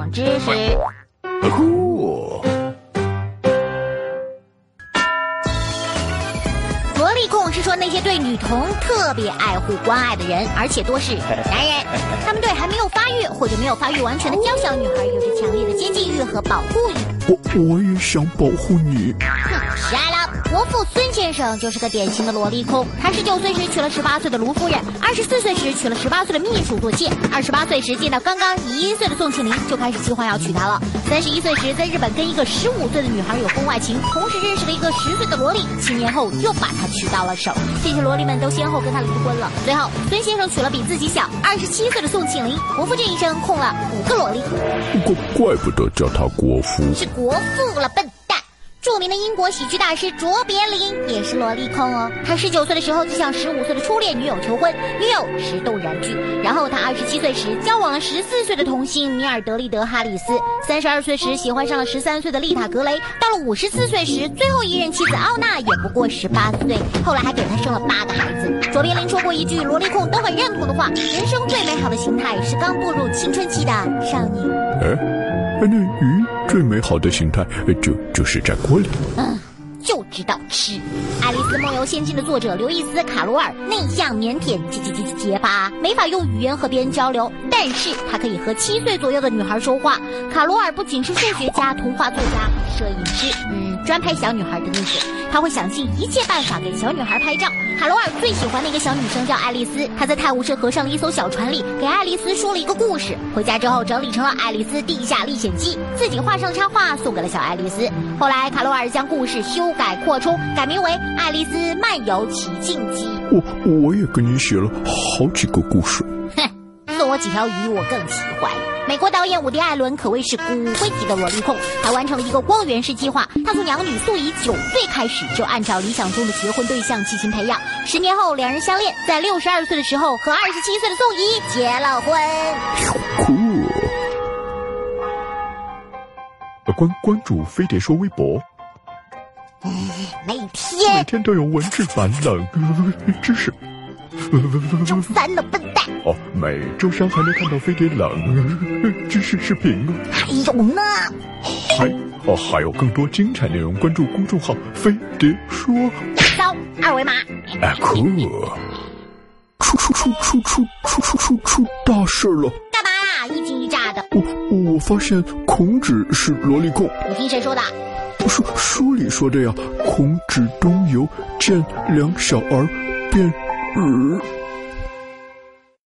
冷知识。萝莉控是说那些对女童特别爱护关爱的人，而且多是 男人。他们对还没有发育或者没有发育完全的娇小女孩有着强烈的接近欲和保护欲。我我也想保护你。哼，是爱了。国父孙先生就是个典型的萝莉控。他十九岁时娶了十八岁的卢夫人，二十四岁时娶了十八岁的秘书做妾，二十八岁时见到刚刚一岁的宋庆龄就开始计划要娶她了。三十一岁时在日本跟一个十五岁的女孩有婚外情，同时认识了一个十岁的萝莉，七年后又把她娶到了手。这些萝莉们都先后跟他离婚了。最后，孙先生娶了比自己小二十七岁的宋庆龄。国父这一生控了五个萝莉，怪怪不得叫他国父，是国父了笨。著名的英国喜剧大师卓别林也是萝莉控哦。他十九岁的时候就向十五岁的初恋女友求婚，女友石动燃拒。然后他二十七岁时交往了十四岁的童星米尔德利德哈里斯，三十二岁时喜欢上了十三岁的丽塔格雷。到了五十四岁时，最后一任妻子奥娜也不过十八岁，后来还给他生了八个孩子。卓别林说过一句萝莉控都很认同的话：人生最美好的形态是刚步入青春期的少女。那鱼？最美好的形态，就就是在锅里。就知道吃。《爱丽丝梦游仙境》的作者刘易斯·卡罗尔内向、腼腆、结结结结巴，没法用语言和别人交流，但是他可以和七岁左右的女孩说话。卡罗尔不仅是数学家、童话作家、摄影师，嗯，专拍小女孩的那种。他会想尽一切办法给小女孩拍照。卡罗尔最喜欢的一个小女生叫爱丽丝，他在泰晤士河上的一艘小船里给爱丽丝说了一个故事。回家之后整理成了《爱丽丝地下历险记》，自己画上插画送给了小爱丽丝。后来卡罗尔将故事修改扩充，改名为《爱丽丝漫游奇境记》。我我也给你写了好几个故事。哼，送我几条鱼我更喜欢。美国导演伍迪·艾伦可谓是骨灰级的萝莉控，还完成了一个光源式计划。他从养女素以九岁开始，就按照理想中的结婚对象进行培养。十年后，两人相恋，在六十二岁的时候和二十七岁的宋怡结了婚。酷！关关注飞碟说微博，每天每天都有文字版冷知识。周三的笨蛋哦，每周三还能看到飞碟冷知识视频哦。还有呢？还哦，还有更多精彩内容，关注公众号“飞碟说”。扫二维码。哎，酷！出出出出出出出出出大事了！干嘛呀？一惊一乍的。我我发现孔子是萝莉控。你听谁说的？书书里说的呀。孔子东游，见两小儿，便。嗯